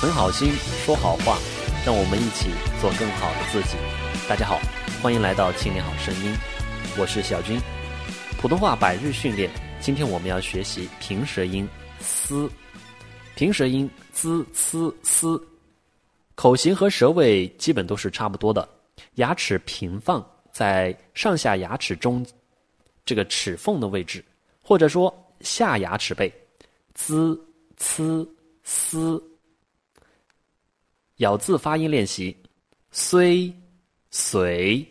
存好心，说好话，让我们一起做更好的自己。大家好，欢迎来到青年好声音，我是小军。普通话百日训练，今天我们要学习平舌音“嘶”，平舌音 “z”、“c”、“s”，口型和舌位基本都是差不多的，牙齿平放在上下牙齿中这个齿缝的位置，或者说下牙齿背，“z”、“c”、“s”。咬字发音练习：虽、随、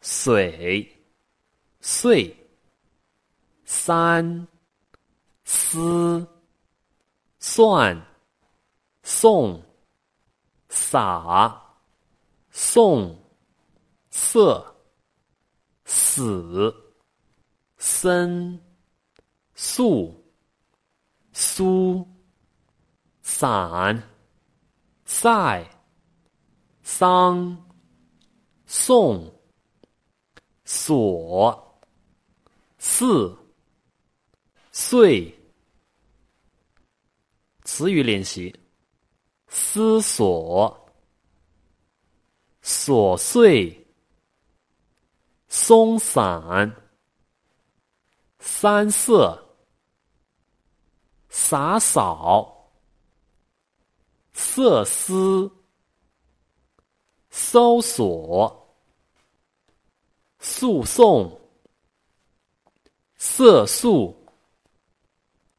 水、碎、三、思、算、送、洒、送、色、死、森、素、苏、散。赛、桑、宋、所、四、岁。词语练习：思索、琐碎、松散、三色、洒扫。色思、搜索、诉讼、色素、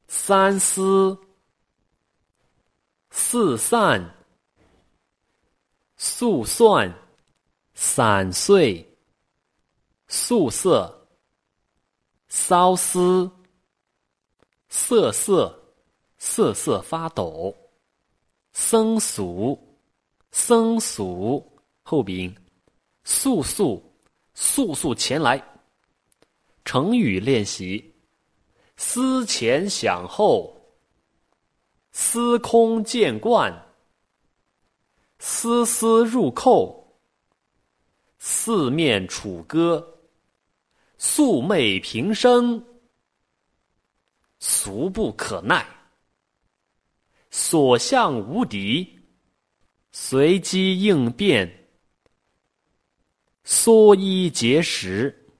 三思、四散、速算、散碎、素色、骚丝、瑟瑟、瑟瑟发抖。僧俗，僧俗后鼻音，速速，速速前来。成语练习：思前想后，司空见惯，丝丝入扣，四面楚歌，素昧平生，俗不可耐。所向无敌，随机应变，缩衣节食，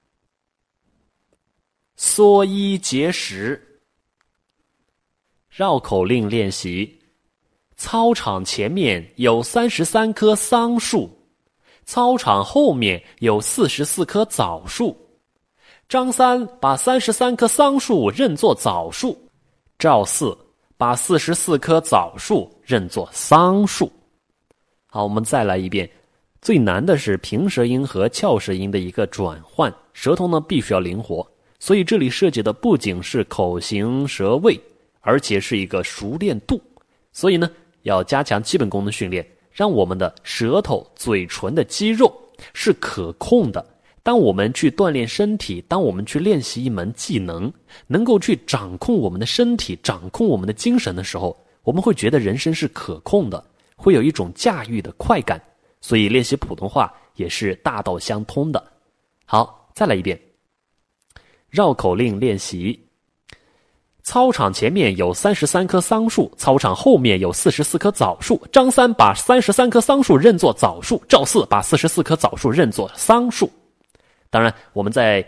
缩衣节食。绕口令练习：操场前面有三十三棵桑树，操场后面有四十四棵枣树。张三把三十三棵桑树认作枣树，赵四。把四十四棵枣树认作桑树。好，我们再来一遍。最难的是平舌音和翘舌音的一个转换，舌头呢必须要灵活。所以这里涉及的不仅是口型舌位，而且是一个熟练度。所以呢，要加强基本功的训练，让我们的舌头、嘴唇的肌肉是可控的。当我们去锻炼身体，当我们去练习一门技能，能够去掌控我们的身体、掌控我们的精神的时候，我们会觉得人生是可控的，会有一种驾驭的快感。所以练习普通话也是大道相通的。好，再来一遍。绕口令练习：操场前面有三十三棵桑树，操场后面有四十四棵枣树。张三把三十三棵桑树认作枣树，赵四把四十四棵枣树认作桑树。当然，我们在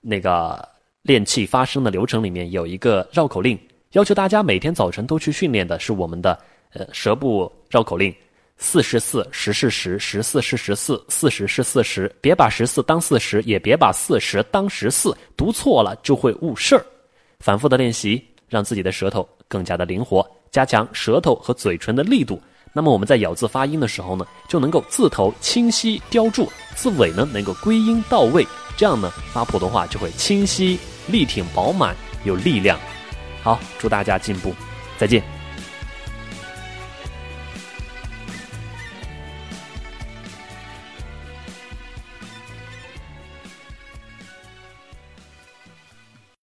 那个练气发声的流程里面有一个绕口令，要求大家每天早晨都去训练的是我们的呃舌部绕口令：四十四，十是十，十四是十四，四十是四十。别把十四当四十，也别把四十当十四，读错了就会误事儿。反复的练习，让自己的舌头更加的灵活，加强舌头和嘴唇的力度。那么我们在咬字发音的时候呢，就能够字头清晰雕注，字尾呢能够归音到位，这样呢发普通话就会清晰、力挺、饱满、有力量。好，祝大家进步，再见。